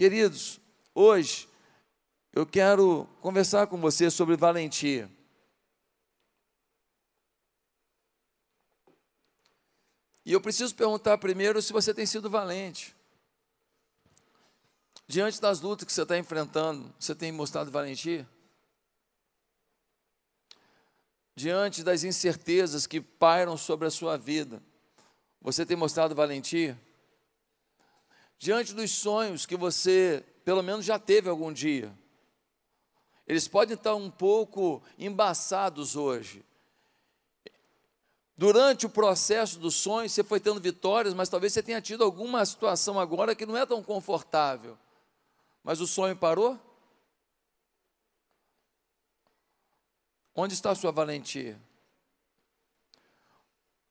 Queridos, hoje eu quero conversar com você sobre valentia. E eu preciso perguntar primeiro se você tem sido valente. Diante das lutas que você está enfrentando, você tem mostrado valentia? Diante das incertezas que pairam sobre a sua vida, você tem mostrado valentia? Diante dos sonhos que você, pelo menos, já teve algum dia, eles podem estar um pouco embaçados hoje. Durante o processo do sonho, você foi tendo vitórias, mas talvez você tenha tido alguma situação agora que não é tão confortável. Mas o sonho parou? Onde está a sua valentia?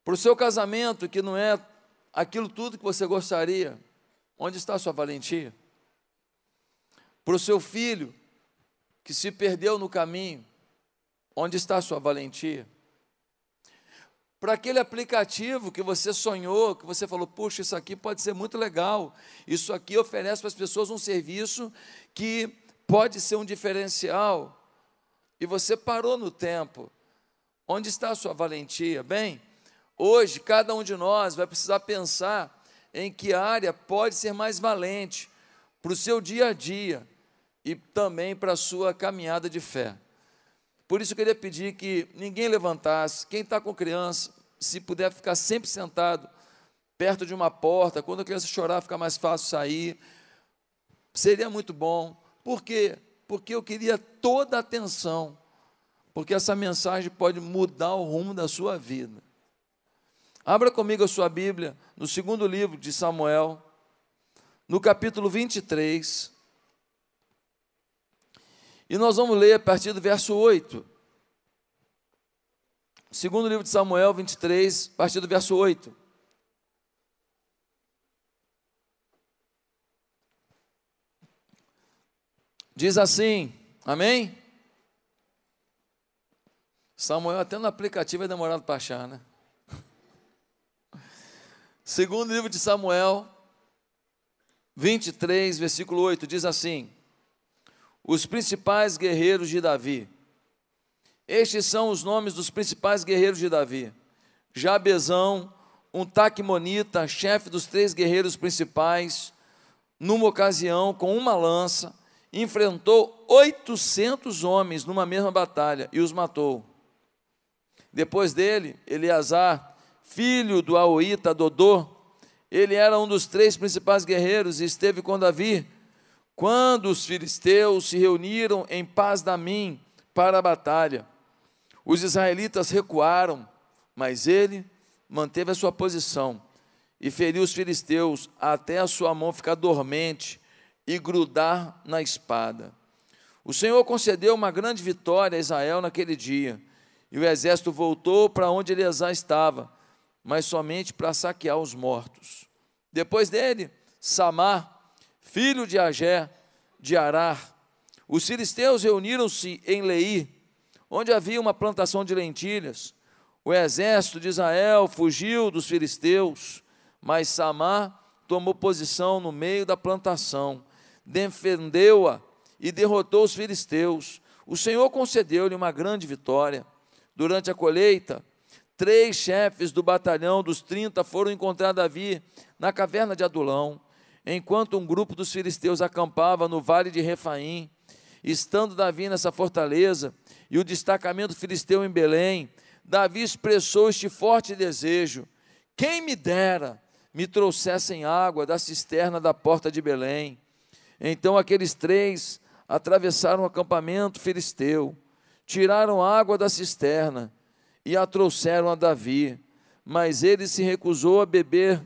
Para o seu casamento, que não é aquilo tudo que você gostaria, onde está a sua valentia? Para o seu filho, que se perdeu no caminho, onde está a sua valentia? Para aquele aplicativo que você sonhou, que você falou, puxa, isso aqui pode ser muito legal, isso aqui oferece para as pessoas um serviço que pode ser um diferencial, e você parou no tempo. Onde está a sua valentia? Bem, hoje cada um de nós vai precisar pensar em que área pode ser mais valente para o seu dia a dia e também para a sua caminhada de fé. Por isso eu queria pedir que ninguém levantasse, quem está com criança, se puder ficar sempre sentado perto de uma porta, quando a criança chorar fica mais fácil sair, seria muito bom. Por quê? Porque eu queria toda a atenção, porque essa mensagem pode mudar o rumo da sua vida. Abra comigo a sua Bíblia no segundo livro de Samuel, no capítulo 23. E nós vamos ler a partir do verso 8. Segundo livro de Samuel 23, a partir do verso 8. Diz assim, amém? Samuel até no aplicativo é demorado para achar, né? Segundo livro de Samuel, 23, versículo 8, diz assim: Os principais guerreiros de Davi. Estes são os nomes dos principais guerreiros de Davi: Jabezão, um taquimonita, chefe dos três guerreiros principais, numa ocasião, com uma lança, enfrentou 800 homens numa mesma batalha e os matou. Depois dele, Eleazar, filho do Aoíta Dodô, ele era um dos três principais guerreiros e esteve com Davi quando os filisteus se reuniram em paz mim para a batalha. Os israelitas recuaram, mas ele manteve a sua posição e feriu os filisteus até a sua mão ficar dormente e grudar na espada. O Senhor concedeu uma grande vitória a Israel naquele dia, e o exército voltou para onde Eleazar estava mas somente para saquear os mortos. Depois dele, Samar, filho de Agé, de Arar. Os filisteus reuniram-se em Leí, onde havia uma plantação de lentilhas. O exército de Israel fugiu dos filisteus, mas Samar tomou posição no meio da plantação, defendeu-a e derrotou os filisteus. O Senhor concedeu-lhe uma grande vitória. Durante a colheita, Três chefes do batalhão dos 30 foram encontrar Davi na caverna de Adulão, enquanto um grupo dos filisteus acampava no vale de Refaim. Estando Davi nessa fortaleza e o destacamento filisteu em Belém, Davi expressou este forte desejo: quem me dera me trouxessem água da cisterna da porta de Belém. Então aqueles três atravessaram o acampamento filisteu, tiraram água da cisterna e a trouxeram a Davi, mas ele se recusou a beber.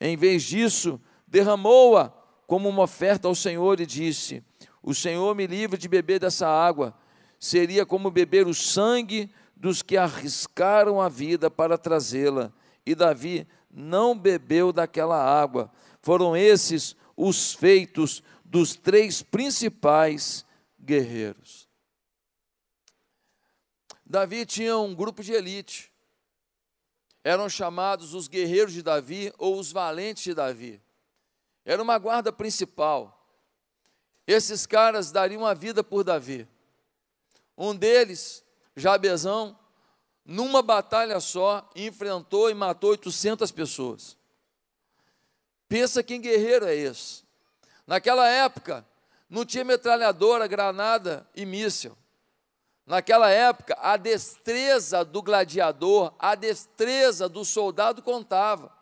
Em vez disso, derramou-a como uma oferta ao Senhor e disse: O Senhor me livre de beber dessa água. Seria como beber o sangue dos que arriscaram a vida para trazê-la. E Davi não bebeu daquela água. Foram esses os feitos dos três principais guerreiros. Davi tinha um grupo de elite. Eram chamados os guerreiros de Davi ou os valentes de Davi. Era uma guarda principal. esses caras dariam a vida por Davi. Um deles, Jabezão, numa batalha só, enfrentou e matou 800 pessoas. Pensa que guerreiro é esse. Naquela época, não tinha metralhadora, granada e míssil. Naquela época, a destreza do gladiador, a destreza do soldado contava.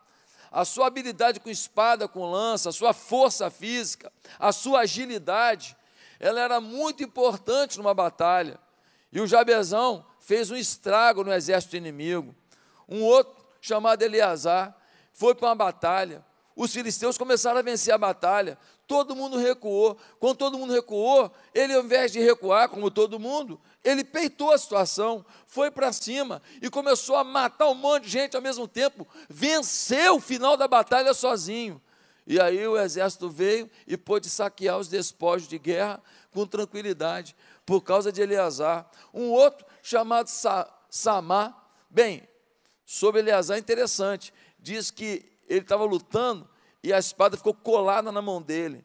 A sua habilidade com espada, com lança, a sua força física, a sua agilidade, ela era muito importante numa batalha. E o Jabezão fez um estrago no exército inimigo. Um outro, chamado Eleazar, foi para uma batalha. Os filisteus começaram a vencer a batalha. Todo mundo recuou. Quando todo mundo recuou, ele, ao invés de recuar, como todo mundo, ele peitou a situação, foi para cima e começou a matar um monte de gente ao mesmo tempo. Venceu o final da batalha sozinho. E aí o exército veio e pôde saquear os despojos de guerra com tranquilidade por causa de Eleazar. Um outro chamado Sa Samá, bem, sobre Eleazar é interessante, diz que ele estava lutando e a espada ficou colada na mão dele.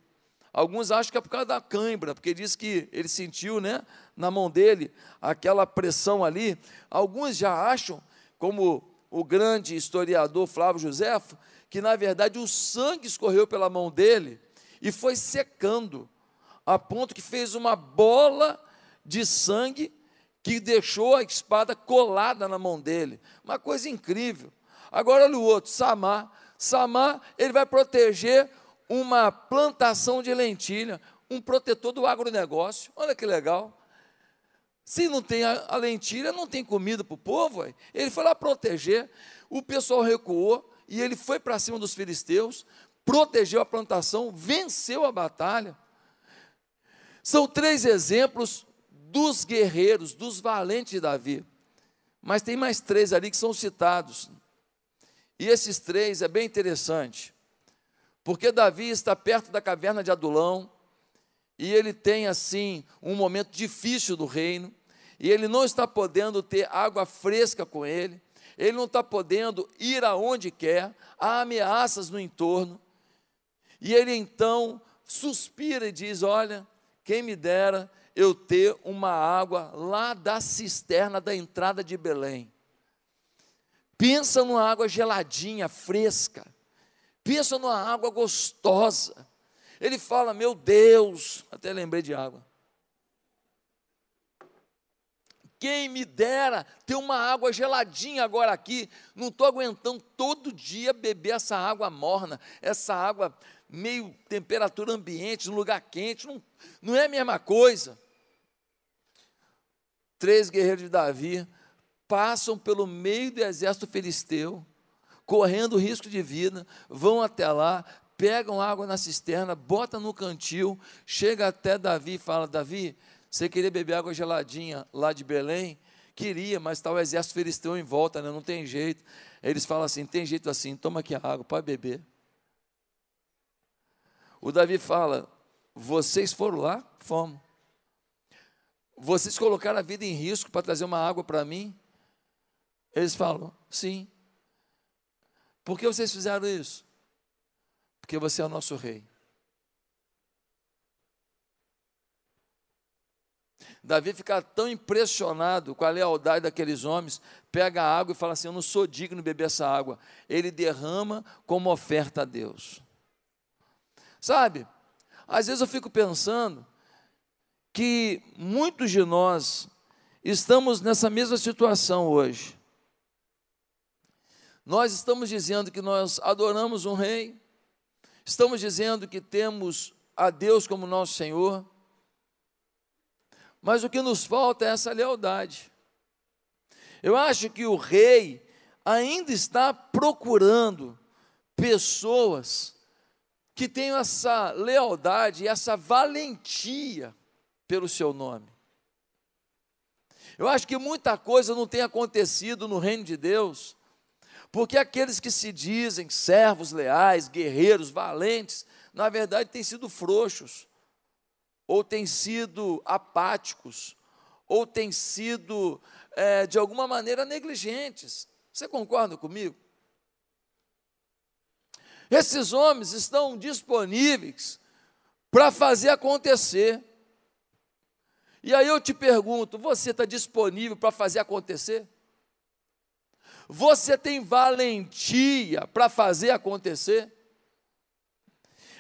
Alguns acham que é por causa da cãibra, porque diz que ele sentiu né, na mão dele aquela pressão ali. Alguns já acham, como o grande historiador Flávio Josefo, que na verdade o sangue escorreu pela mão dele e foi secando, a ponto que fez uma bola de sangue que deixou a espada colada na mão dele. Uma coisa incrível. Agora olha o outro, Samar. Samar, ele vai proteger uma plantação de lentilha, um protetor do agronegócio. Olha que legal. Se não tem a, lentilha, não tem comida para o povo. Ele foi lá proteger. O pessoal recuou e ele foi para cima dos filisteus, protegeu a plantação, venceu a batalha. São três exemplos dos guerreiros, dos valentes de Davi. Mas tem mais três ali que são citados. E esses três é bem interessante, porque Davi está perto da caverna de Adulão, e ele tem assim um momento difícil do reino, e ele não está podendo ter água fresca com ele, ele não está podendo ir aonde quer, há ameaças no entorno, e ele então suspira e diz: Olha, quem me dera eu ter uma água lá da cisterna da entrada de Belém. Pensa numa água geladinha, fresca. Pensa numa água gostosa. Ele fala: Meu Deus, até lembrei de água. Quem me dera ter uma água geladinha agora aqui. Não estou aguentando todo dia beber essa água morna, essa água meio temperatura ambiente, num lugar quente. Não, não é a mesma coisa. Três guerreiros de Davi passam pelo meio do exército filisteu, correndo risco de vida, vão até lá, pegam água na cisterna, bota no cantil, chega até Davi e fala: Davi, você queria beber água geladinha lá de Belém? Queria, mas está o exército filisteu em volta, né? não tem jeito. Eles falam assim: tem jeito assim, toma aqui a água, pode beber. O Davi fala: vocês foram lá? Fomos. Vocês colocaram a vida em risco para trazer uma água para mim? Eles falam: sim. Por que vocês fizeram isso? Porque você é o nosso rei. Davi fica tão impressionado com a lealdade daqueles homens, pega a água e fala assim: Eu não sou digno de beber essa água. Ele derrama como oferta a Deus. Sabe, às vezes eu fico pensando que muitos de nós estamos nessa mesma situação hoje. Nós estamos dizendo que nós adoramos um rei, estamos dizendo que temos a Deus como nosso Senhor, mas o que nos falta é essa lealdade. Eu acho que o rei ainda está procurando pessoas que tenham essa lealdade e essa valentia pelo seu nome. Eu acho que muita coisa não tem acontecido no reino de Deus porque aqueles que se dizem servos leais, guerreiros, valentes, na verdade têm sido frouxos, ou têm sido apáticos, ou têm sido, é, de alguma maneira, negligentes. Você concorda comigo? Esses homens estão disponíveis para fazer acontecer. E aí eu te pergunto: você está disponível para fazer acontecer? Você tem valentia para fazer acontecer?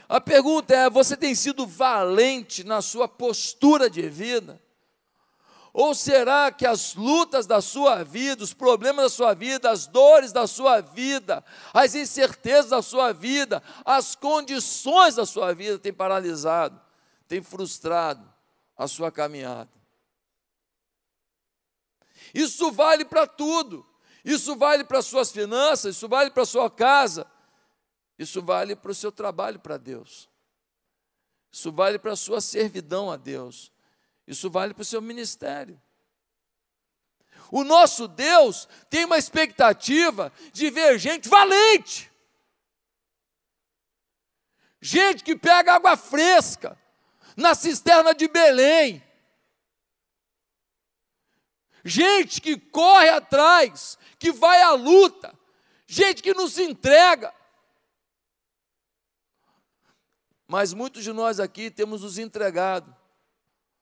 A pergunta é: você tem sido valente na sua postura de vida? Ou será que as lutas da sua vida, os problemas da sua vida, as dores da sua vida, as incertezas da sua vida, as condições da sua vida têm paralisado, têm frustrado a sua caminhada? Isso vale para tudo. Isso vale para as suas finanças, isso vale para sua casa, isso vale para o seu trabalho para Deus, isso vale para a sua servidão a Deus, isso vale para o seu ministério. O nosso Deus tem uma expectativa de ver gente valente, gente que pega água fresca na cisterna de Belém, gente que corre atrás que vai à luta, gente que não se entrega. Mas muitos de nós aqui temos nos entregado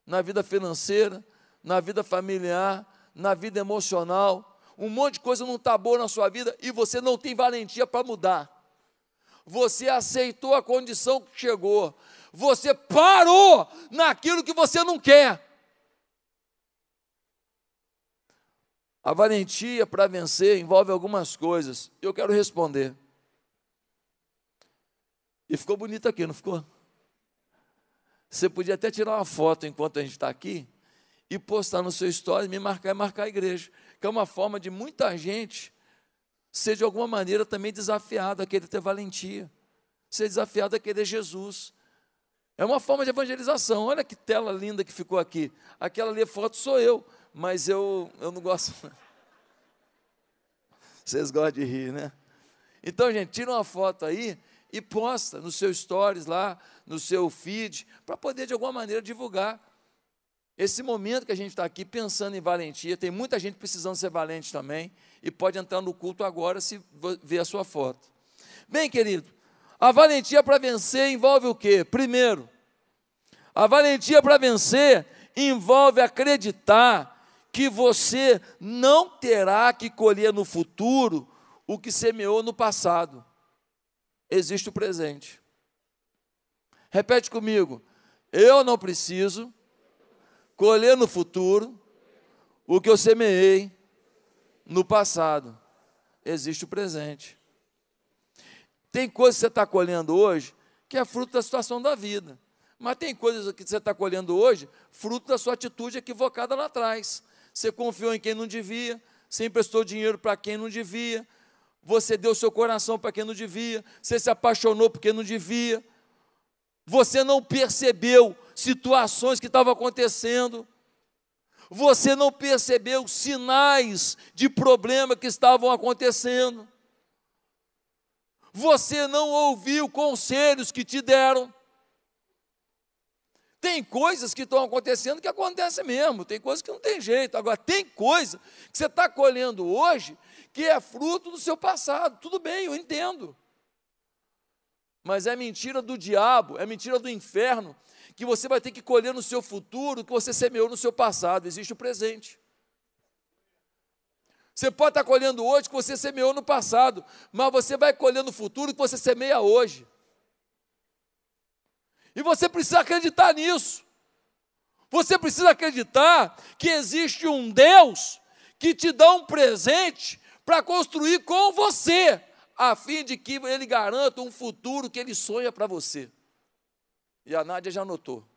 na vida financeira, na vida familiar, na vida emocional. Um monte de coisa não está boa na sua vida e você não tem valentia para mudar. Você aceitou a condição que chegou. Você parou naquilo que você não quer. A valentia para vencer envolve algumas coisas. Eu quero responder. E ficou bonito aqui, não ficou? Você podia até tirar uma foto enquanto a gente está aqui e postar no seu story, me marcar e marcar a igreja, que é uma forma de muita gente ser de alguma maneira também desafiado a querer ter valentia, ser desafiado a querer Jesus. É uma forma de evangelização. Olha que tela linda que ficou aqui. Aquela ali foto sou eu mas eu, eu não gosto. Vocês gostam de rir, né? Então, gente, tira uma foto aí e posta no seu stories lá, no seu feed, para poder de alguma maneira divulgar esse momento que a gente está aqui pensando em valentia. Tem muita gente precisando ser valente também e pode entrar no culto agora se ver a sua foto. Bem, querido, a valentia para vencer envolve o quê? Primeiro, a valentia para vencer envolve acreditar que você não terá que colher no futuro o que semeou no passado. Existe o presente. Repete comigo. Eu não preciso colher no futuro o que eu semeei no passado. Existe o presente. Tem coisas que você está colhendo hoje que é fruto da situação da vida. Mas tem coisas que você está colhendo hoje, fruto da sua atitude equivocada lá atrás você confiou em quem não devia, você emprestou dinheiro para quem não devia, você deu seu coração para quem não devia, você se apaixonou por quem não devia, você não percebeu situações que estavam acontecendo, você não percebeu sinais de problema que estavam acontecendo, você não ouviu conselhos que te deram, tem coisas que estão acontecendo que acontecem mesmo, tem coisas que não tem jeito. Agora, tem coisa que você está colhendo hoje que é fruto do seu passado. Tudo bem, eu entendo. Mas é mentira do diabo, é mentira do inferno, que você vai ter que colher no seu futuro o que você semeou no seu passado. Existe o presente. Você pode estar colhendo hoje o que você semeou no passado, mas você vai colher no futuro o que você semeia hoje. E você precisa acreditar nisso. Você precisa acreditar que existe um Deus que te dá um presente para construir com você, a fim de que ele garanta um futuro que ele sonha para você. E a Nádia já notou.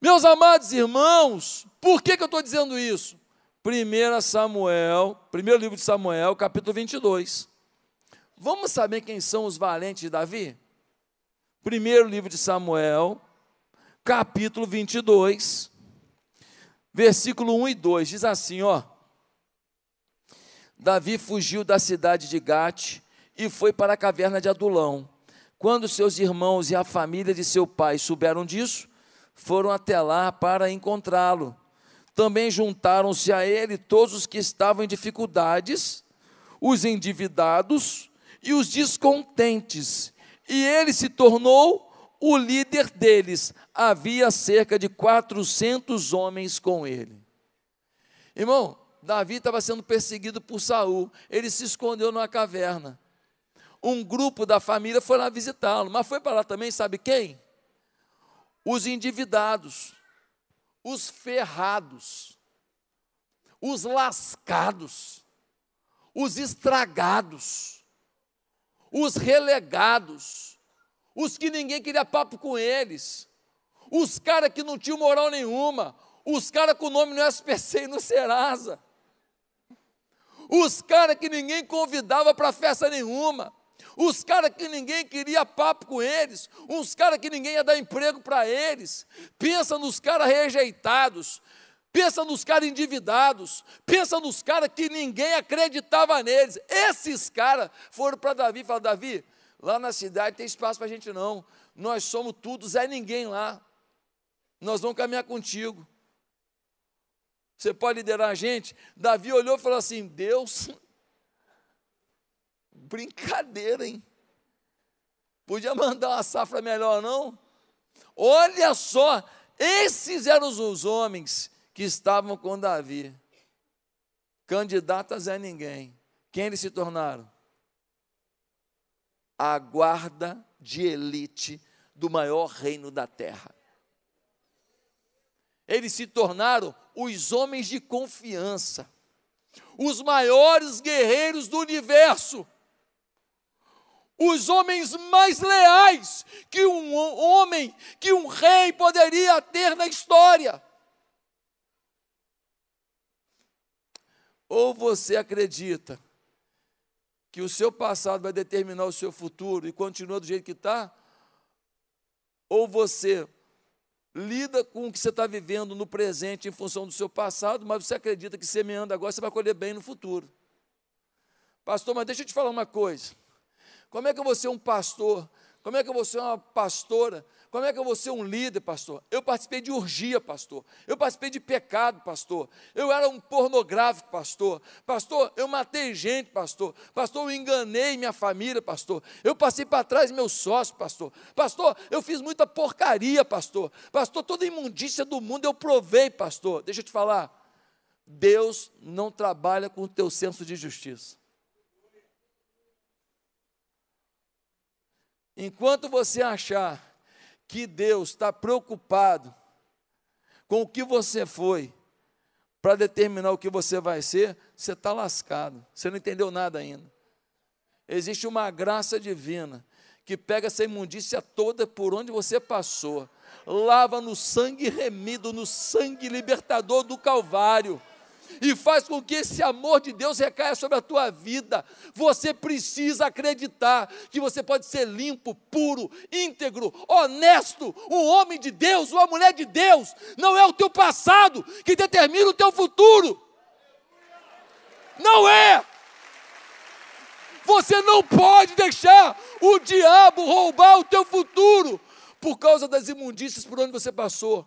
Meus amados irmãos, por que, que eu estou dizendo isso? 1 Samuel, primeiro livro de Samuel, capítulo 22. Vamos saber quem são os valentes de Davi? Primeiro livro de Samuel, capítulo 22, versículo 1 e 2, diz assim, ó. Davi fugiu da cidade de Gate e foi para a caverna de Adulão. Quando seus irmãos e a família de seu pai souberam disso, foram até lá para encontrá-lo. Também juntaram-se a ele todos os que estavam em dificuldades, os endividados, e os descontentes, e ele se tornou o líder deles. Havia cerca de 400 homens com ele. Irmão, Davi estava sendo perseguido por Saul. Ele se escondeu numa caverna. Um grupo da família foi lá visitá-lo, mas foi para lá também, sabe quem? Os endividados, os ferrados, os lascados, os estragados, os relegados, os que ninguém queria papo com eles, os caras que não tinham moral nenhuma, os caras com nome no SPC e no Serasa, os caras que ninguém convidava para festa nenhuma, os caras que ninguém queria papo com eles, uns caras que ninguém ia dar emprego para eles. Pensa nos caras rejeitados, pensa nos caras endividados, pensa nos caras que ninguém acreditava neles. Esses caras foram para Davi e falaram: Davi, lá na cidade tem espaço para a gente não. Nós somos tudo, Zé Ninguém lá. Nós vamos caminhar contigo. Você pode liderar a gente? Davi olhou e falou assim: Deus, brincadeira, hein? Podia mandar uma safra melhor, não? Olha só, esses eram os homens que estavam com Davi. Candidatas a ninguém. Quem eles se tornaram? A guarda de elite do maior reino da terra. Eles se tornaram os homens de confiança, os maiores guerreiros do universo, os homens mais leais que um homem, que um rei poderia ter na história. Ou você acredita que o seu passado vai determinar o seu futuro e continua do jeito que está, ou você lida com o que você está vivendo no presente em função do seu passado, mas você acredita que semeando agora você vai colher bem no futuro. Pastor, mas deixa eu te falar uma coisa. Como é que eu vou ser um pastor? Como é que eu vou ser uma pastora? Como é que eu vou ser um líder, pastor? Eu participei de urgia, pastor. Eu participei de pecado, pastor. Eu era um pornográfico, pastor. Pastor, eu matei gente, pastor. Pastor, eu enganei minha família, pastor. Eu passei para trás meus sócios, pastor. Pastor, eu fiz muita porcaria, pastor. Pastor, toda imundícia do mundo eu provei, pastor. Deixa eu te falar. Deus não trabalha com o teu senso de justiça. Enquanto você achar que Deus está preocupado com o que você foi para determinar o que você vai ser, você está lascado. Você não entendeu nada ainda. Existe uma graça divina que pega essa imundícia toda por onde você passou, lava no sangue remido, no sangue libertador do Calvário e faz com que esse amor de Deus recaia sobre a tua vida. Você precisa acreditar que você pode ser limpo, puro, íntegro, honesto, um homem de Deus, uma mulher de Deus. Não é o teu passado que determina o teu futuro. Não é. Você não pode deixar o diabo roubar o teu futuro por causa das imundícias por onde você passou.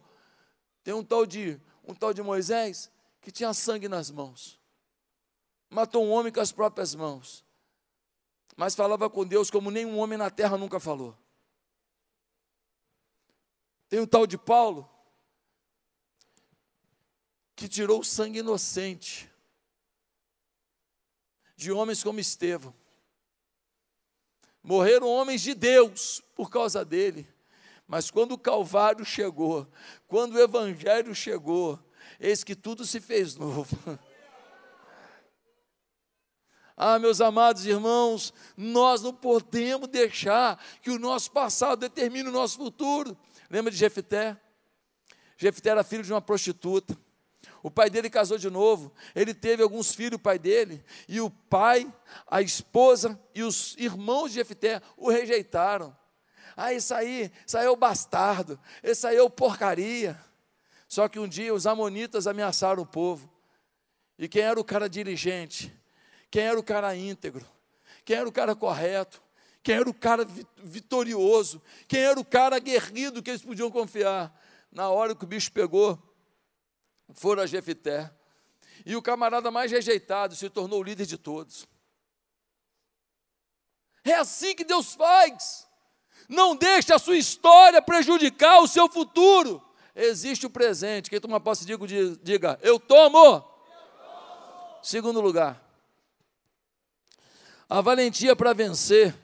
Tem um tal de um tal de Moisés que tinha sangue nas mãos. Matou um homem com as próprias mãos. Mas falava com Deus como nenhum homem na terra nunca falou. Tem um tal de Paulo que tirou o sangue inocente de homens como Estevão. Morreram homens de Deus por causa dele. Mas quando o Calvário chegou, quando o Evangelho chegou, eis que tudo se fez novo. Ah, meus amados irmãos, nós não podemos deixar que o nosso passado determine o nosso futuro. Lembra de Jefté? Jefté era filho de uma prostituta. O pai dele casou de novo. Ele teve alguns filhos, o pai dele. E o pai, a esposa e os irmãos de Jefté o rejeitaram. Ah, isso aí, isso aí é o bastardo. Isso aí é o porcaria. Só que um dia os amonitas ameaçaram o povo. E quem era o cara diligente? Quem era o cara íntegro? Quem era o cara correto? Quem era o cara vitorioso? Quem era o cara aguerrido que eles podiam confiar? Na hora que o bicho pegou, foram a Jefité. E o camarada mais rejeitado se tornou o líder de todos. É assim que Deus faz. Não deixe a sua história prejudicar o seu futuro. Existe o presente. Quem toma posse, diga, diga eu tomo. eu tomo. Segundo lugar, a valentia para vencer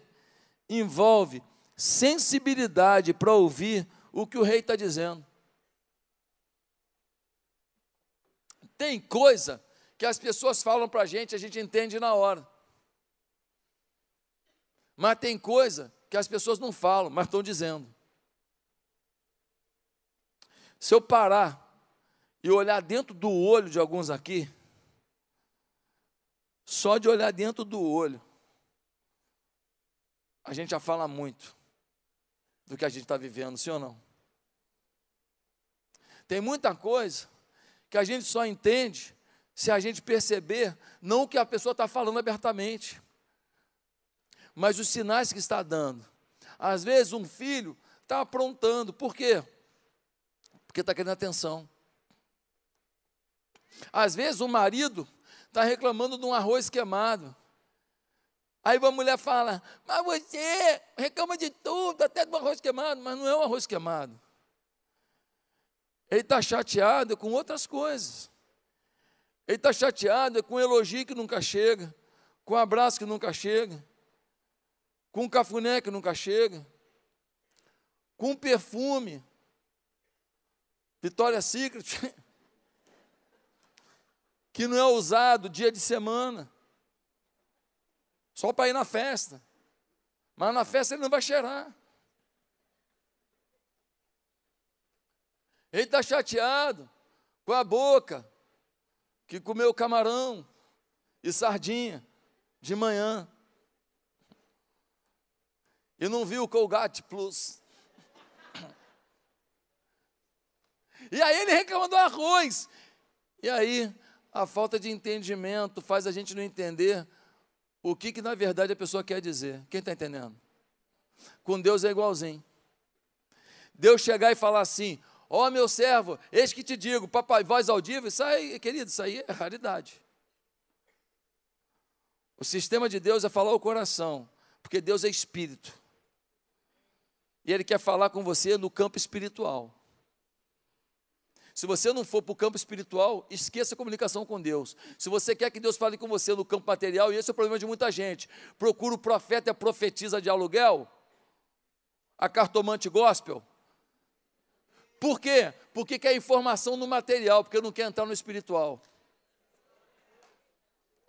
envolve sensibilidade para ouvir o que o rei está dizendo. Tem coisa que as pessoas falam para a gente, a gente entende na hora. Mas tem coisa que as pessoas não falam, mas estão dizendo. Se eu parar e olhar dentro do olho de alguns aqui, só de olhar dentro do olho, a gente já fala muito do que a gente está vivendo, sim ou não? Tem muita coisa que a gente só entende se a gente perceber não o que a pessoa está falando abertamente mas os sinais que está dando. Às vezes um filho está aprontando, por quê? Porque está querendo atenção. Às vezes o marido está reclamando de um arroz queimado. Aí a mulher fala, mas você reclama de tudo, até do arroz queimado, mas não é um arroz queimado. Ele está chateado com outras coisas. Ele está chateado com elogio que nunca chega, com abraço que nunca chega com cafuné que nunca chega, com um perfume, Vitória Secret, que não é usado dia de semana, só para ir na festa, mas na festa ele não vai cheirar. Ele está chateado com a boca que comeu camarão e sardinha de manhã e não viu o Colgate Plus. E aí ele reclama do arroz. E aí a falta de entendimento faz a gente não entender o que, que na verdade a pessoa quer dizer. Quem está entendendo? Com Deus é igualzinho. Deus chegar e falar assim: Ó oh, meu servo, eis que te digo, papai, voz audível, isso aí, querido, isso aí é raridade. O sistema de Deus é falar o coração, porque Deus é espírito. E Ele quer falar com você no campo espiritual. Se você não for para o campo espiritual, esqueça a comunicação com Deus. Se você quer que Deus fale com você no campo material, e esse é o problema de muita gente, procura o profeta e a profetisa de aluguel, a cartomante gospel. Por quê? Porque quer informação no material, porque não quer entrar no espiritual.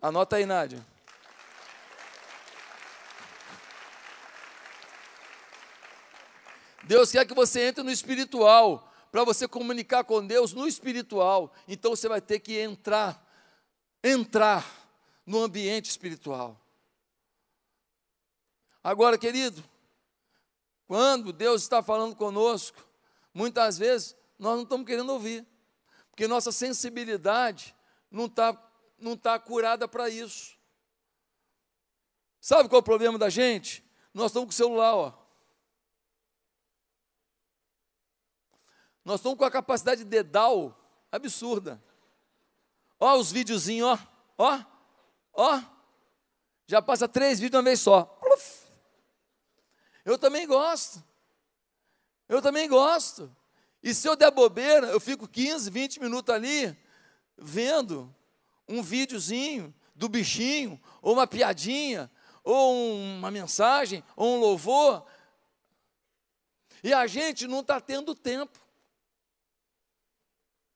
Anota aí, Nádia. Deus quer que você entre no espiritual, para você comunicar com Deus no espiritual. Então você vai ter que entrar, entrar no ambiente espiritual. Agora, querido, quando Deus está falando conosco, muitas vezes nós não estamos querendo ouvir, porque nossa sensibilidade não está não tá curada para isso. Sabe qual é o problema da gente? Nós estamos com o celular, ó. Nós estamos com a capacidade de dedal absurda. Ó os videozinhos, ó, ó, ó. Já passa três vídeos uma vez só. Eu também gosto. Eu também gosto. E se eu der bobeira, eu fico 15, 20 minutos ali vendo um videozinho do bichinho, ou uma piadinha, ou uma mensagem, ou um louvor. E a gente não está tendo tempo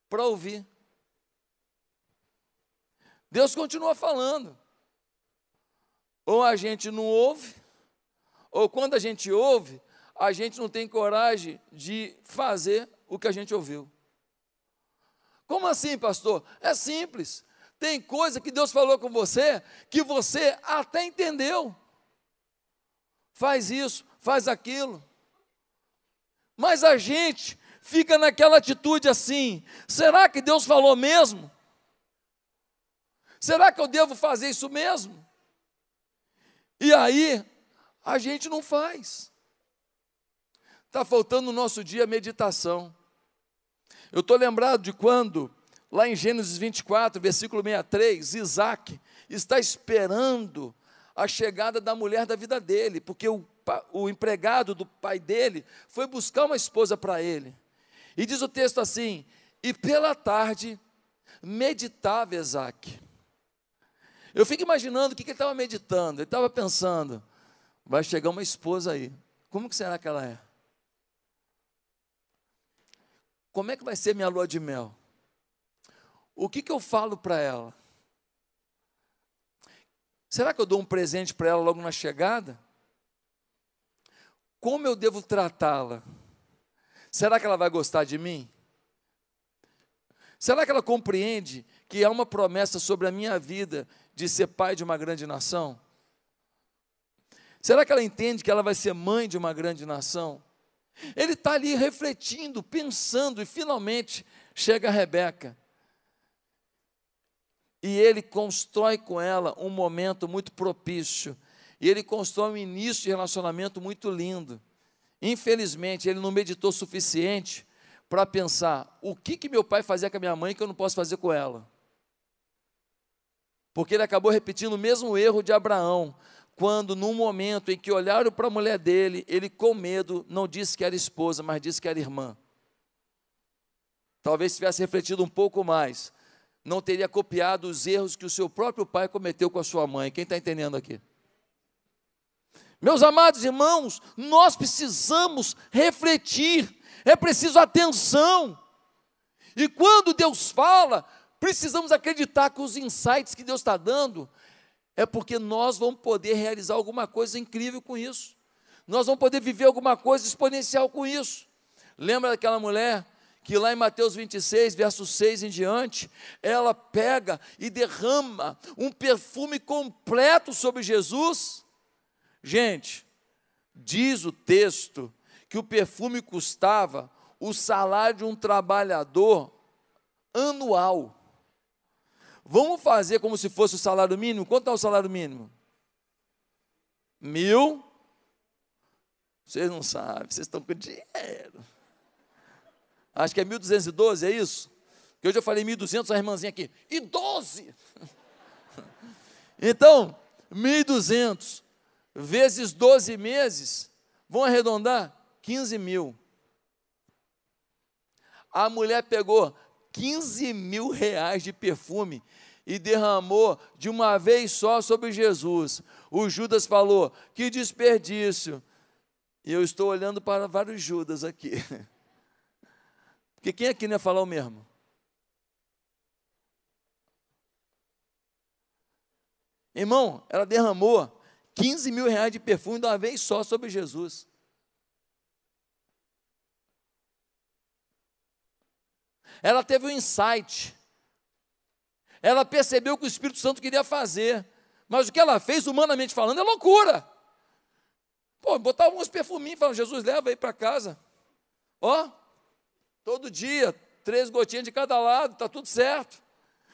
para ouvir. Deus continua falando. Ou a gente não ouve, ou quando a gente ouve, a gente não tem coragem de fazer o que a gente ouviu. Como assim, pastor? É simples. Tem coisa que Deus falou com você que você até entendeu. Faz isso, faz aquilo. Mas a gente fica naquela atitude assim: será que Deus falou mesmo? Será que eu devo fazer isso mesmo? E aí, a gente não faz. Está faltando no nosso dia meditação. Eu estou lembrado de quando, lá em Gênesis 24, versículo 63, Isaac está esperando a chegada da mulher da vida dele, porque o o empregado do pai dele foi buscar uma esposa para ele. E diz o texto assim: E pela tarde meditava Isaac. Eu fico imaginando o que ele estava meditando. Ele estava pensando: vai chegar uma esposa aí. Como que será que ela é? Como é que vai ser minha lua de mel? O que, que eu falo para ela? Será que eu dou um presente para ela logo na chegada? Como eu devo tratá-la? Será que ela vai gostar de mim? Será que ela compreende que há uma promessa sobre a minha vida de ser pai de uma grande nação? Será que ela entende que ela vai ser mãe de uma grande nação? Ele está ali refletindo, pensando, e finalmente chega a Rebeca. E ele constrói com ela um momento muito propício. E ele constrói um início de relacionamento muito lindo. Infelizmente, ele não meditou o suficiente para pensar: o que, que meu pai fazia com a minha mãe que eu não posso fazer com ela? Porque ele acabou repetindo o mesmo erro de Abraão, quando, num momento em que olharam para a mulher dele, ele, com medo, não disse que era esposa, mas disse que era irmã. Talvez tivesse refletido um pouco mais, não teria copiado os erros que o seu próprio pai cometeu com a sua mãe. Quem está entendendo aqui? Meus amados irmãos, nós precisamos refletir, é preciso atenção. E quando Deus fala, precisamos acreditar que os insights que Deus está dando é porque nós vamos poder realizar alguma coisa incrível com isso. Nós vamos poder viver alguma coisa exponencial com isso. Lembra daquela mulher que lá em Mateus 26, verso 6 em diante, ela pega e derrama um perfume completo sobre Jesus? Gente, diz o texto que o perfume custava o salário de um trabalhador anual. Vamos fazer como se fosse o salário mínimo? Quanto é o salário mínimo? Mil. Vocês não sabem, vocês estão com dinheiro. Acho que é 1.212, é isso? Que hoje eu falei 1.200, a irmãzinha aqui. E 12! Então, 1.200 vezes 12 meses, vão arredondar 15 mil. A mulher pegou 15 mil reais de perfume e derramou de uma vez só sobre Jesus. O Judas falou: Que desperdício. E eu estou olhando para vários Judas aqui. Porque quem aqui não ia falar o mesmo? Irmão, ela derramou 15 mil reais de perfume de uma vez só sobre Jesus. ela teve um insight. Ela percebeu o que o Espírito Santo queria fazer. Mas o que ela fez, humanamente falando, é loucura. Pô, botar alguns perfuminhos e falar, Jesus, leva aí para casa. Ó, todo dia, três gotinhas de cada lado, está tudo certo.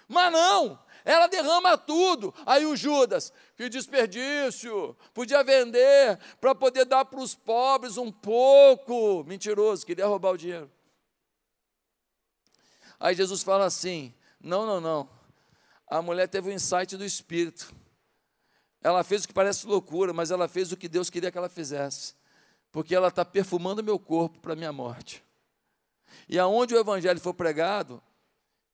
Mas não, ela derrama tudo. Aí o Judas, que desperdício, podia vender para poder dar para os pobres um pouco. Mentiroso, queria roubar o dinheiro. Aí Jesus fala assim: não, não, não. A mulher teve um insight do Espírito. Ela fez o que parece loucura, mas ela fez o que Deus queria que ela fizesse. Porque ela está perfumando meu corpo para minha morte. E aonde o Evangelho foi pregado,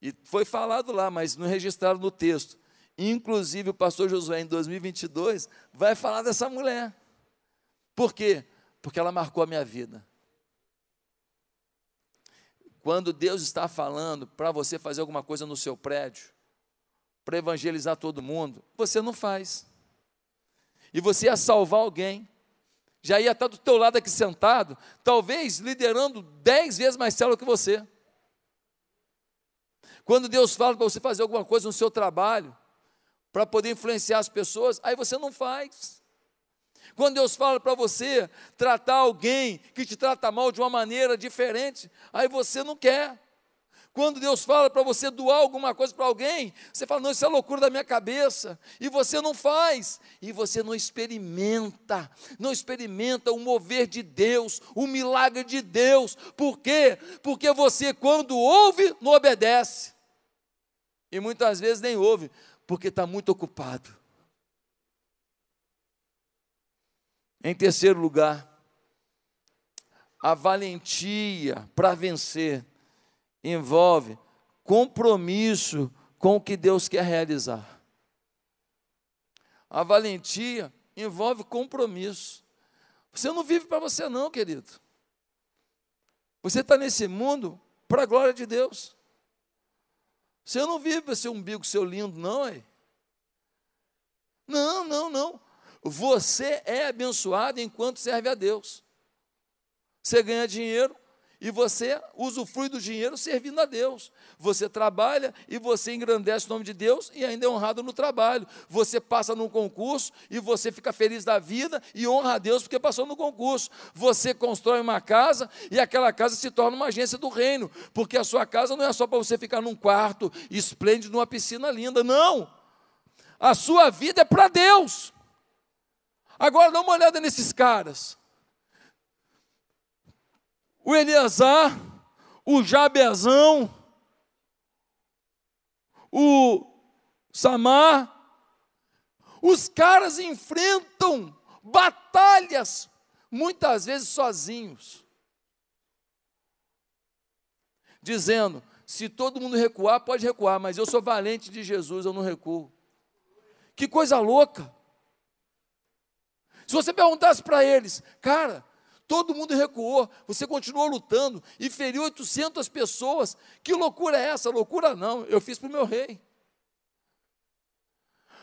e foi falado lá, mas não registrado no texto. Inclusive, o pastor Josué, em 2022, vai falar dessa mulher. Por quê? Porque ela marcou a minha vida. Quando Deus está falando para você fazer alguma coisa no seu prédio, para evangelizar todo mundo, você não faz. E você ia salvar alguém, já ia estar do teu lado aqui sentado, talvez liderando dez vezes mais célula que você. Quando Deus fala para você fazer alguma coisa no seu trabalho, para poder influenciar as pessoas, aí você não faz. Quando Deus fala para você tratar alguém que te trata mal de uma maneira diferente, aí você não quer. Quando Deus fala para você doar alguma coisa para alguém, você fala, não, isso é loucura da minha cabeça, e você não faz, e você não experimenta, não experimenta o mover de Deus, o milagre de Deus, por quê? Porque você, quando ouve, não obedece, e muitas vezes nem ouve, porque está muito ocupado. Em terceiro lugar, a valentia para vencer envolve compromisso com o que Deus quer realizar. A valentia envolve compromisso. Você não vive para você, não, querido. Você está nesse mundo para a glória de Deus. Você não vive para ser umbigo seu lindo, não, é? Não, não, não. Você é abençoado enquanto serve a Deus. Você ganha dinheiro e você usufrui do dinheiro servindo a Deus. Você trabalha e você engrandece o nome de Deus e ainda é honrado no trabalho. Você passa num concurso e você fica feliz da vida e honra a Deus porque passou no concurso. Você constrói uma casa e aquela casa se torna uma agência do reino, porque a sua casa não é só para você ficar num quarto esplêndido, numa piscina linda. Não! A sua vida é para Deus. Agora dá uma olhada nesses caras. O Eleazar, o Jabezão, o Samar, os caras enfrentam batalhas, muitas vezes sozinhos, dizendo: se todo mundo recuar, pode recuar, mas eu sou valente de Jesus, eu não recuo. Que coisa louca! Se você perguntasse para eles, cara, todo mundo recuou, você continuou lutando e feriu 800 pessoas, que loucura é essa? Loucura não, eu fiz para o meu rei.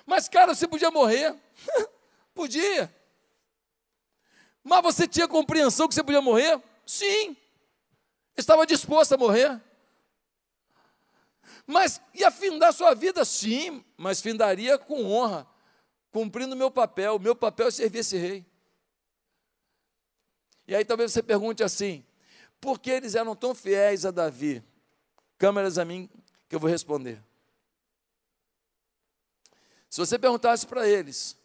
Mas, cara, você podia morrer? podia. Mas você tinha compreensão que você podia morrer? Sim. Estava disposto a morrer. Mas ia findar sua vida? Sim, mas findaria com honra cumprindo meu papel. Meu papel é servir esse rei. E aí talvez você pergunte assim: por que eles eram tão fiéis a Davi? Câmeras a mim que eu vou responder. Se você perguntasse para eles,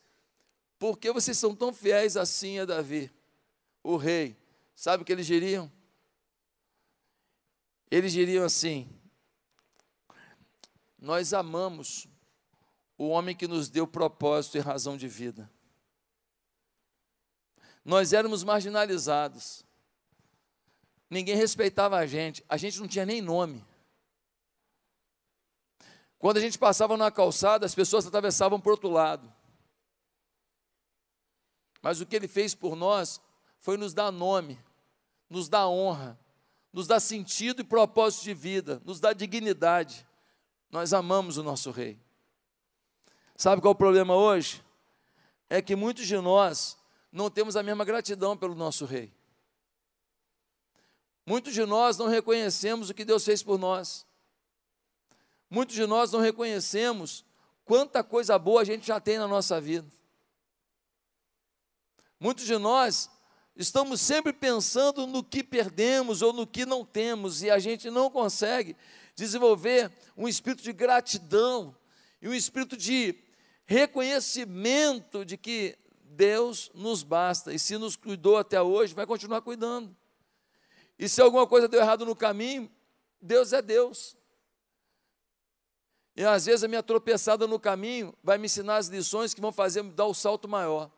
por que vocês são tão fiéis assim a Davi, o rei? Sabe o que eles diriam? Eles diriam assim: Nós amamos o homem que nos deu propósito e razão de vida. Nós éramos marginalizados. Ninguém respeitava a gente, a gente não tinha nem nome. Quando a gente passava na calçada, as pessoas atravessavam para o outro lado. Mas o que ele fez por nós foi nos dar nome, nos dar honra, nos dar sentido e propósito de vida, nos dar dignidade. Nós amamos o nosso rei. Sabe qual é o problema hoje? É que muitos de nós não temos a mesma gratidão pelo nosso rei. Muitos de nós não reconhecemos o que Deus fez por nós. Muitos de nós não reconhecemos quanta coisa boa a gente já tem na nossa vida. Muitos de nós estamos sempre pensando no que perdemos ou no que não temos e a gente não consegue desenvolver um espírito de gratidão e um espírito de reconhecimento de que Deus nos basta. E se nos cuidou até hoje, vai continuar cuidando. E se alguma coisa deu errado no caminho, Deus é Deus. E às vezes a minha tropeçada no caminho vai me ensinar as lições que vão fazer me dar o salto maior.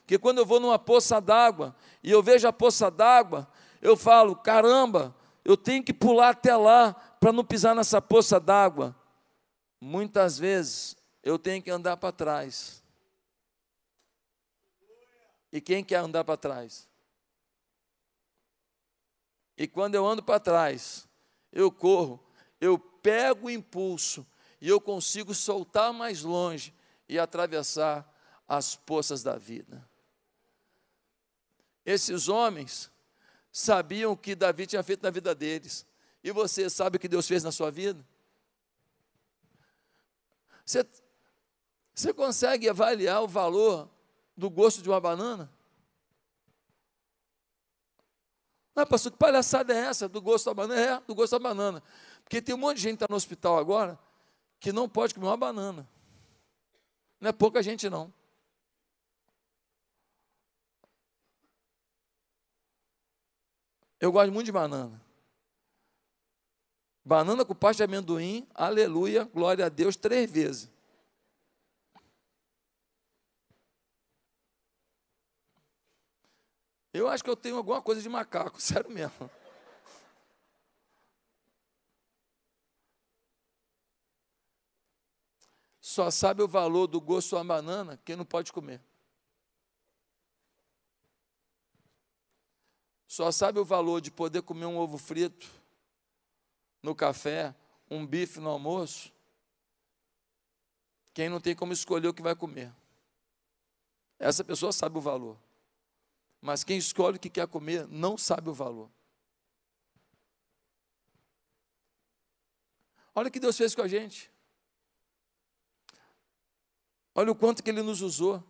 Porque quando eu vou numa poça d'água e eu vejo a poça d'água, eu falo: caramba, eu tenho que pular até lá para não pisar nessa poça d'água. Muitas vezes eu tenho que andar para trás e quem quer andar para trás? E quando eu ando para trás, eu corro, eu pego o impulso e eu consigo soltar mais longe e atravessar as poças da vida. Esses homens sabiam o que Davi tinha feito na vida deles. E você sabe o que Deus fez na sua vida? Você, você consegue avaliar o valor do gosto de uma banana? Não, pastor, que palhaçada é essa do gosto da banana? É, do gosto da banana. Porque tem um monte de gente que está no hospital agora que não pode comer uma banana. Não é pouca gente, não. Eu gosto muito de banana. Banana com pasta de amendoim, aleluia, glória a Deus, três vezes. Eu acho que eu tenho alguma coisa de macaco, sério mesmo. Só sabe o valor do gosto uma banana quem não pode comer. Só sabe o valor de poder comer um ovo frito no café, um bife no almoço, quem não tem como escolher o que vai comer. Essa pessoa sabe o valor. Mas quem escolhe o que quer comer não sabe o valor. Olha o que Deus fez com a gente. Olha o quanto que Ele nos usou.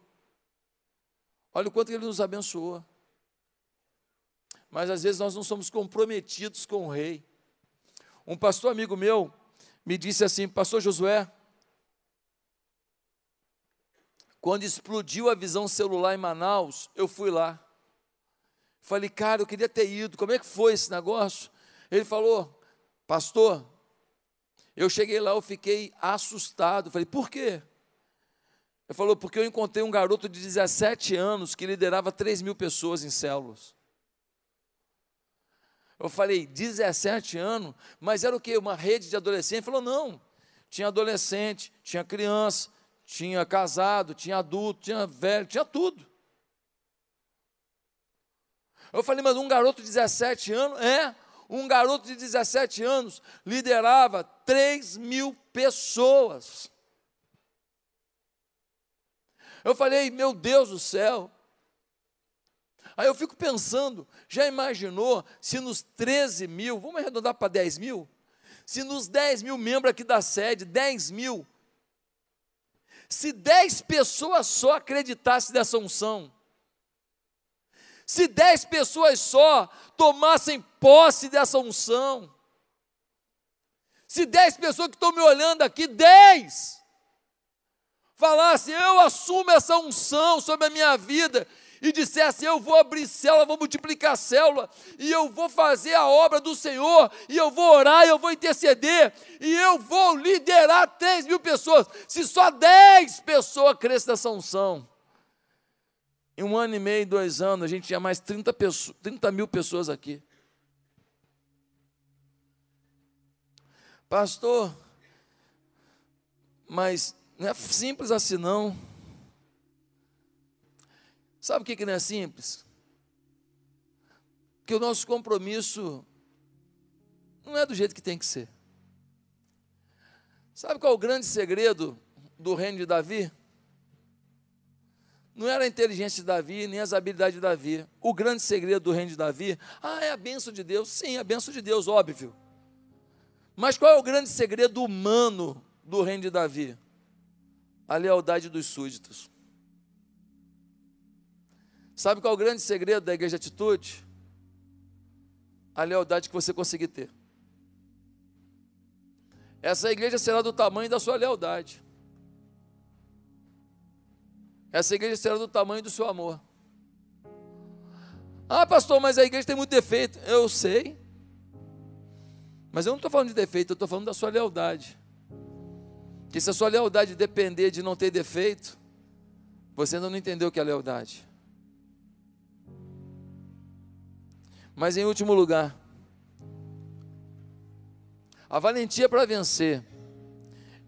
Olha o quanto que Ele nos abençoou mas às vezes nós não somos comprometidos com o rei. Um pastor amigo meu me disse assim: Pastor Josué, quando explodiu a visão celular em Manaus, eu fui lá. Falei, cara, eu queria ter ido, como é que foi esse negócio? Ele falou, pastor, eu cheguei lá, eu fiquei assustado. Falei, por quê? Ele falou, porque eu encontrei um garoto de 17 anos que liderava 3 mil pessoas em células. Eu falei, 17 anos, mas era o quê? Uma rede de adolescente? Ele falou, não. Tinha adolescente, tinha criança, tinha casado, tinha adulto, tinha velho, tinha tudo. Eu falei, mas um garoto de 17 anos, é, um garoto de 17 anos liderava 3 mil pessoas. Eu falei, meu Deus do céu, Aí eu fico pensando, já imaginou se nos 13 mil, vamos arredondar para 10 mil? Se nos 10 mil membros aqui da sede, 10 mil, se 10 pessoas só acreditassem dessa unção, se 10 pessoas só tomassem posse dessa unção, se 10 pessoas que estão me olhando aqui, 10, falassem, eu assumo essa unção sobre a minha vida, e dissesse: Eu vou abrir célula, vou multiplicar célula, e eu vou fazer a obra do Senhor, e eu vou orar, e eu vou interceder, e eu vou liderar 3 mil pessoas. Se só 10 pessoas crescem nessa unção, em um ano e meio, dois anos, a gente tinha mais 30, pessoas, 30 mil pessoas aqui. Pastor, mas não é simples assim não. Sabe o que, não é simples? Que o nosso compromisso não é do jeito que tem que ser. Sabe qual é o grande segredo do reino de Davi? Não era a inteligência de Davi, nem as habilidades de Davi. O grande segredo do reino de Davi, ah, é a benção de Deus. Sim, a benção de Deus, óbvio. Mas qual é o grande segredo humano do reino de Davi? A lealdade dos súditos. Sabe qual é o grande segredo da igreja de atitude? A lealdade que você conseguir ter. Essa igreja será do tamanho da sua lealdade. Essa igreja será do tamanho do seu amor. Ah, pastor, mas a igreja tem muito defeito. Eu sei. Mas eu não estou falando de defeito, eu estou falando da sua lealdade. Que se a sua lealdade depender de não ter defeito, você ainda não entendeu o que é lealdade. Mas em último lugar, a valentia para vencer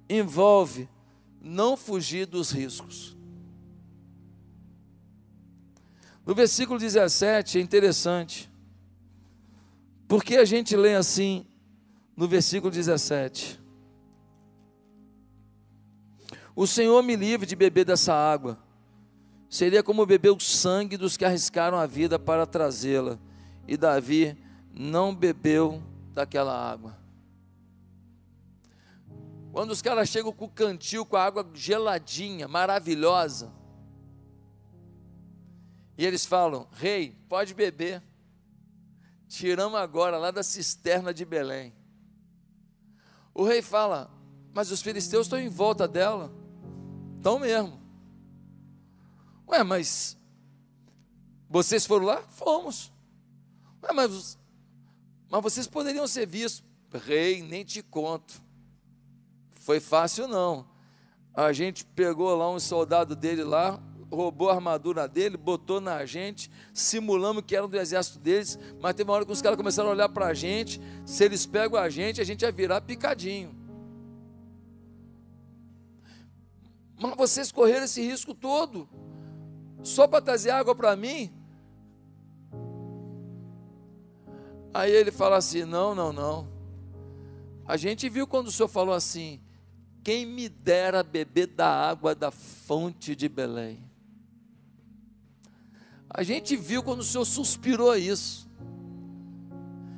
envolve não fugir dos riscos. No versículo 17 é interessante, porque a gente lê assim no versículo 17: O Senhor me livre de beber dessa água, seria como beber o sangue dos que arriscaram a vida para trazê-la. E Davi não bebeu daquela água. Quando os caras chegam com o cantil, com a água geladinha, maravilhosa, e eles falam: Rei, pode beber. Tiramos agora lá da cisterna de Belém. O rei fala: Mas os filisteus estão em volta dela. Estão mesmo. Ué, mas vocês foram lá? Fomos. Ah, mas, mas vocês poderiam ser vistos. Rei, nem te conto. Foi fácil não. A gente pegou lá um soldado dele lá, roubou a armadura dele, botou na gente, simulamos que eram do exército deles, mas teve uma hora que os caras começaram a olhar para a gente, se eles pegam a gente, a gente ia virar picadinho. Mas vocês correram esse risco todo, só para trazer água para mim? Aí ele fala assim: não, não, não. A gente viu quando o senhor falou assim: quem me dera beber da água da fonte de Belém. A gente viu quando o Senhor suspirou isso.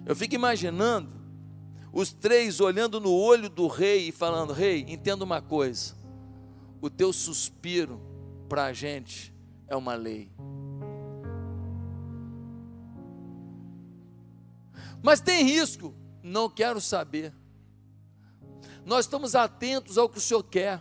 Eu fico imaginando os três olhando no olho do rei e falando: Rei, entenda uma coisa. O teu suspiro para a gente é uma lei. Mas tem risco? Não quero saber nós estamos atentos ao que o Senhor quer.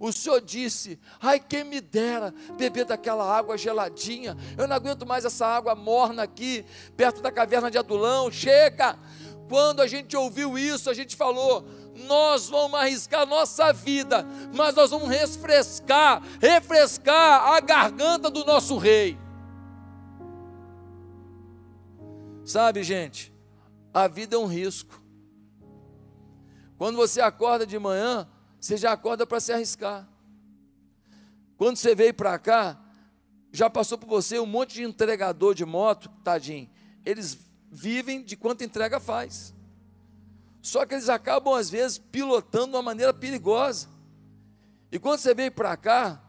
O Senhor disse: Ai, quem me dera beber daquela água geladinha. Eu não aguento mais essa água morna aqui, perto da caverna de Adulão. Chega! Quando a gente ouviu isso, a gente falou: Nós vamos arriscar nossa vida, mas nós vamos refrescar, refrescar a garganta do nosso rei. Sabe, gente, a vida é um risco. Quando você acorda de manhã, você já acorda para se arriscar. Quando você veio para cá, já passou por você um monte de entregador de moto, tadinho. Eles vivem de quanto entrega faz. Só que eles acabam, às vezes, pilotando de uma maneira perigosa. E quando você veio para cá,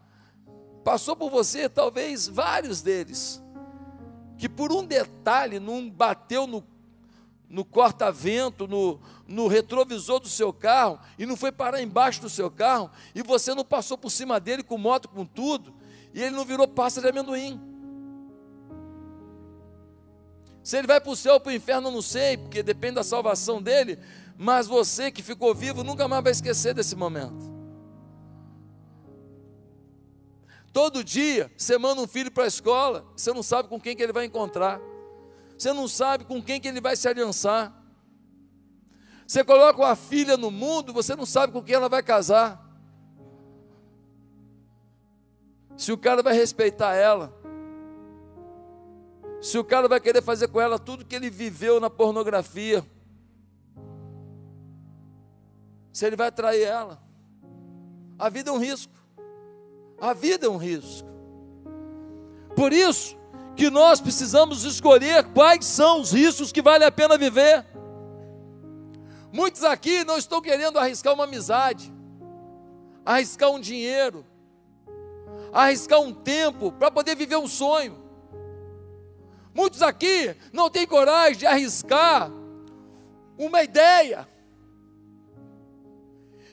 passou por você, talvez vários deles, que por um detalhe não bateu no no corta-vento, no, no retrovisor do seu carro, e não foi parar embaixo do seu carro, e você não passou por cima dele com moto, com tudo, e ele não virou pasta de amendoim. Se ele vai para o céu ou para o inferno, eu não sei, porque depende da salvação dele, mas você que ficou vivo nunca mais vai esquecer desse momento. Todo dia você manda um filho para a escola, você não sabe com quem que ele vai encontrar. Você não sabe com quem que ele vai se aliançar. Você coloca uma filha no mundo, você não sabe com quem ela vai casar. Se o cara vai respeitar ela. Se o cara vai querer fazer com ela tudo que ele viveu na pornografia. Se ele vai trair ela. A vida é um risco. A vida é um risco. Por isso, que nós precisamos escolher quais são os riscos que vale a pena viver. Muitos aqui não estão querendo arriscar uma amizade, arriscar um dinheiro, arriscar um tempo para poder viver um sonho. Muitos aqui não têm coragem de arriscar uma ideia.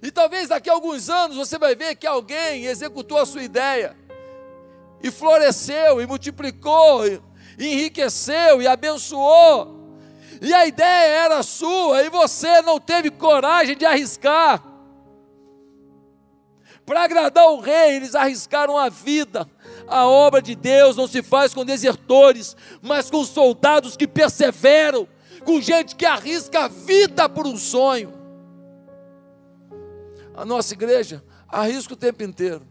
E talvez daqui a alguns anos você vai ver que alguém executou a sua ideia e floresceu, e multiplicou, e enriqueceu, e abençoou. E a ideia era sua, e você não teve coragem de arriscar. Para agradar o rei, eles arriscaram a vida. A obra de Deus não se faz com desertores, mas com soldados que perseveram, com gente que arrisca a vida por um sonho. A nossa igreja arrisca o tempo inteiro.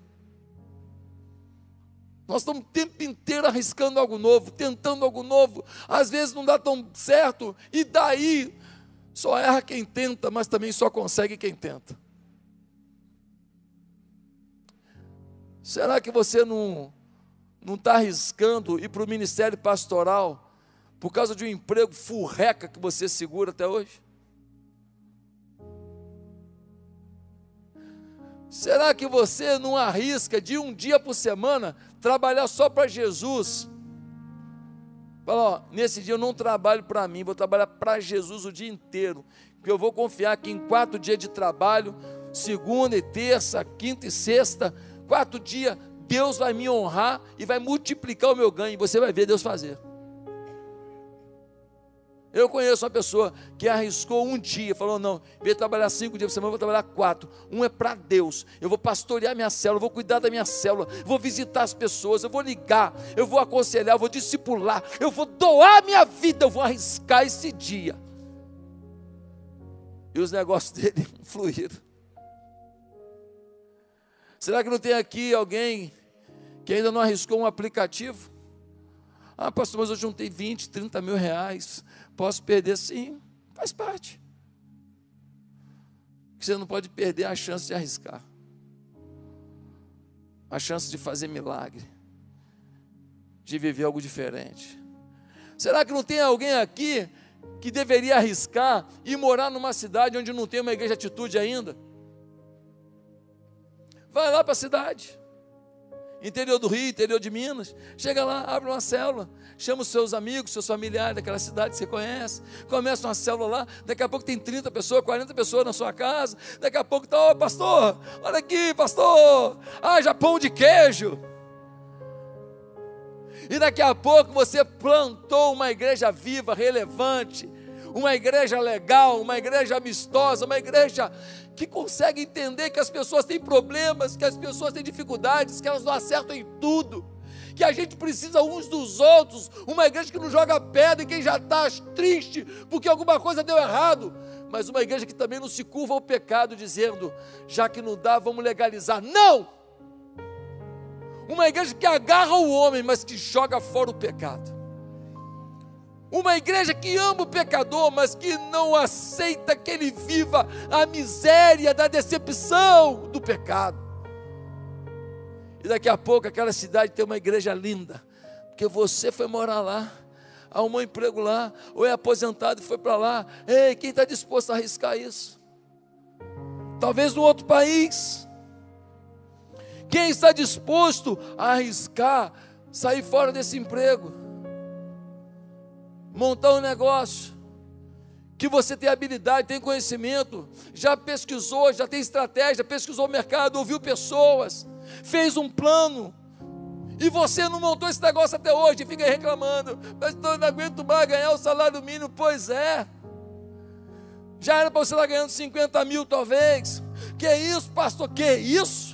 Nós estamos o tempo inteiro arriscando algo novo, tentando algo novo. Às vezes não dá tão certo, e daí só erra quem tenta, mas também só consegue quem tenta. Será que você não não está arriscando ir para o ministério pastoral por causa de um emprego furreca que você segura até hoje? Será que você não arrisca de um dia por semana trabalhar só para Jesus? Fala, ó, nesse dia eu não trabalho para mim, vou trabalhar para Jesus o dia inteiro. Porque eu vou confiar que em quatro dias de trabalho, segunda e terça, quinta e sexta, quatro dias, Deus vai me honrar e vai multiplicar o meu ganho. E você vai ver Deus fazer. Eu conheço uma pessoa que arriscou um dia, falou: não, em vez de trabalhar cinco dias por semana, eu vou trabalhar quatro. Um é para Deus. Eu vou pastorear minha célula, vou cuidar da minha célula, vou visitar as pessoas, eu vou ligar, eu vou aconselhar, eu vou discipular, eu vou doar minha vida, eu vou arriscar esse dia. E os negócios dele fluíram. Será que não tem aqui alguém que ainda não arriscou um aplicativo. Ah, pastor, mas eu juntei 20, 30 mil reais. Posso perder? Sim, faz parte. Você não pode perder a chance de arriscar, a chance de fazer milagre, de viver algo diferente. Será que não tem alguém aqui que deveria arriscar e morar numa cidade onde não tem uma igreja de atitude ainda? Vai lá para a cidade interior do Rio, interior de Minas. Chega lá, abre uma célula, chama os seus amigos, seus familiares daquela cidade que você conhece. Começa uma célula lá, daqui a pouco tem 30 pessoas, 40 pessoas na sua casa. Daqui a pouco está, ô oh, pastor, olha aqui, pastor. Ah, já pão de queijo. E daqui a pouco você plantou uma igreja viva, relevante, uma igreja legal, uma igreja amistosa, uma igreja que consegue entender que as pessoas têm problemas, que as pessoas têm dificuldades, que elas não acertam em tudo, que a gente precisa uns dos outros, uma igreja que não joga pedra em quem já está triste porque alguma coisa deu errado, mas uma igreja que também não se curva ao pecado, dizendo, já que não dá, vamos legalizar. Não! Uma igreja que agarra o homem, mas que joga fora o pecado. Uma igreja que ama o pecador, mas que não aceita que ele viva a miséria da decepção do pecado. E daqui a pouco aquela cidade tem uma igreja linda, porque você foi morar lá, arrumou um emprego lá, ou é aposentado e foi para lá. Ei, quem está disposto a arriscar isso? Talvez no outro país. Quem está disposto a arriscar sair fora desse emprego? Montar um negócio, que você tem habilidade, tem conhecimento, já pesquisou, já tem estratégia, pesquisou o mercado, ouviu pessoas, fez um plano, e você não montou esse negócio até hoje, fica reclamando, mas eu não aguento mais ganhar o salário mínimo, pois é. Já era para você estar ganhando 50 mil, talvez. Que isso, pastor? Que isso?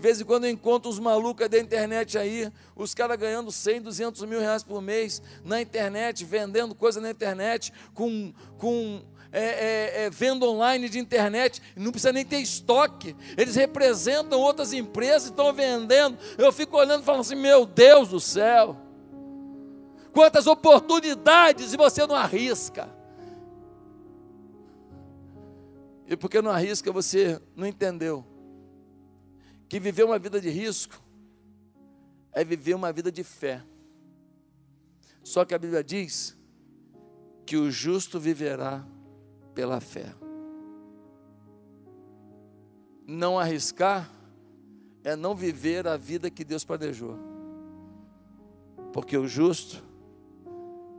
Vez em quando eu encontro uns malucos da internet aí, os caras ganhando 100, 200 mil reais por mês na internet, vendendo coisa na internet, com, com é, é, é, venda online de internet, não precisa nem ter estoque, eles representam outras empresas, estão vendendo. Eu fico olhando e falando assim: meu Deus do céu, quantas oportunidades e você não arrisca. E porque não arrisca, você não entendeu que viver uma vida de risco é viver uma vida de fé. Só que a Bíblia diz que o justo viverá pela fé. Não arriscar é não viver a vida que Deus planejou. Porque o justo,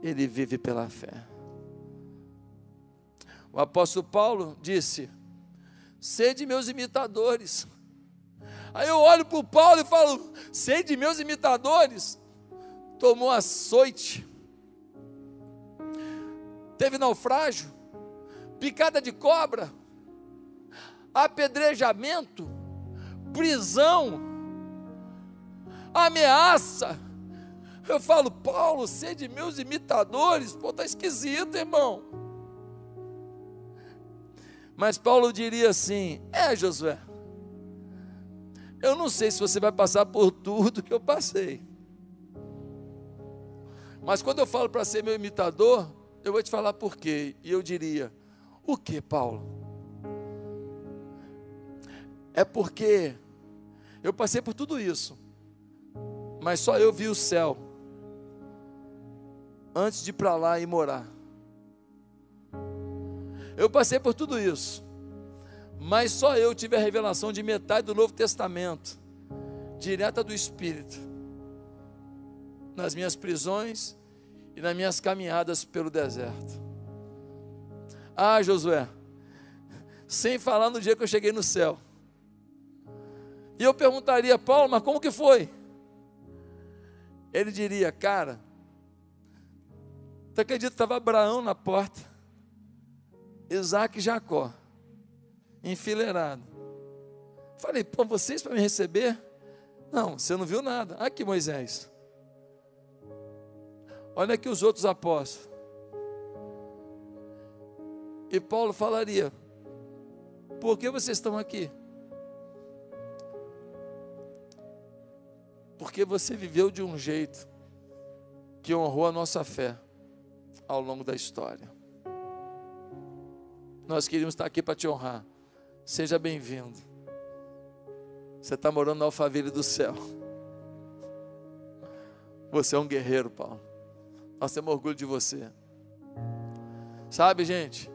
ele vive pela fé. O apóstolo Paulo disse: Sede meus imitadores, Aí eu olho para o Paulo e falo: sei de meus imitadores, tomou açoite, teve naufrágio, picada de cobra, apedrejamento, prisão, ameaça. Eu falo, Paulo, sei de meus imitadores, pô, tá esquisito, irmão. Mas Paulo diria assim: é, Josué, eu não sei se você vai passar por tudo que eu passei. Mas quando eu falo para ser meu imitador, eu vou te falar por quê. E eu diria: O que, Paulo? É porque eu passei por tudo isso, mas só eu vi o céu antes de ir para lá e morar. Eu passei por tudo isso, mas só eu tive a revelação de metade do Novo Testamento, direta do Espírito, nas minhas prisões e nas minhas caminhadas pelo deserto. Ah, Josué, sem falar no dia que eu cheguei no céu. E eu perguntaria, Paulo, mas como que foi? Ele diria, cara, tu acredita que estava Abraão na porta, Isaac e Jacó enfileirado. Falei, pô, vocês para me receber? Não, você não viu nada. Aqui, Moisés. Olha aqui os outros apóstolos. E Paulo falaria: Por que vocês estão aqui? porque você viveu de um jeito que honrou a nossa fé ao longo da história. Nós queríamos estar aqui para te honrar. Seja bem-vindo. Você está morando na alfaville do céu. Você é um guerreiro, Paulo. Nós temos orgulho de você. Sabe, gente?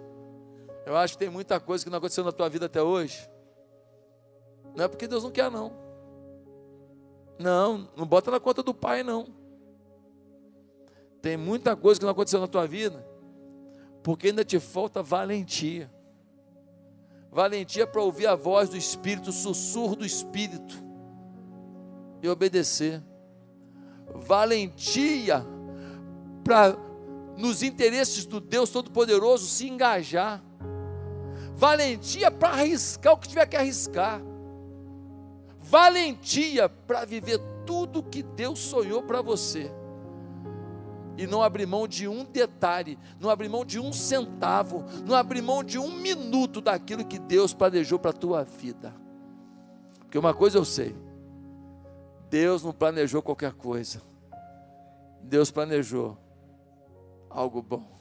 Eu acho que tem muita coisa que não aconteceu na tua vida até hoje. Não é porque Deus não quer, não. Não, não bota na conta do Pai, não. Tem muita coisa que não aconteceu na tua vida, porque ainda te falta valentia. Valentia para ouvir a voz do Espírito, o sussurro do Espírito e obedecer. Valentia para, nos interesses do Deus Todo-Poderoso, se engajar. Valentia para arriscar o que tiver que arriscar. Valentia para viver tudo que Deus sonhou para você e não abrir mão de um detalhe, não abrir mão de um centavo, não abrir mão de um minuto daquilo que Deus planejou para a tua vida. Porque uma coisa eu sei: Deus não planejou qualquer coisa, Deus planejou algo bom.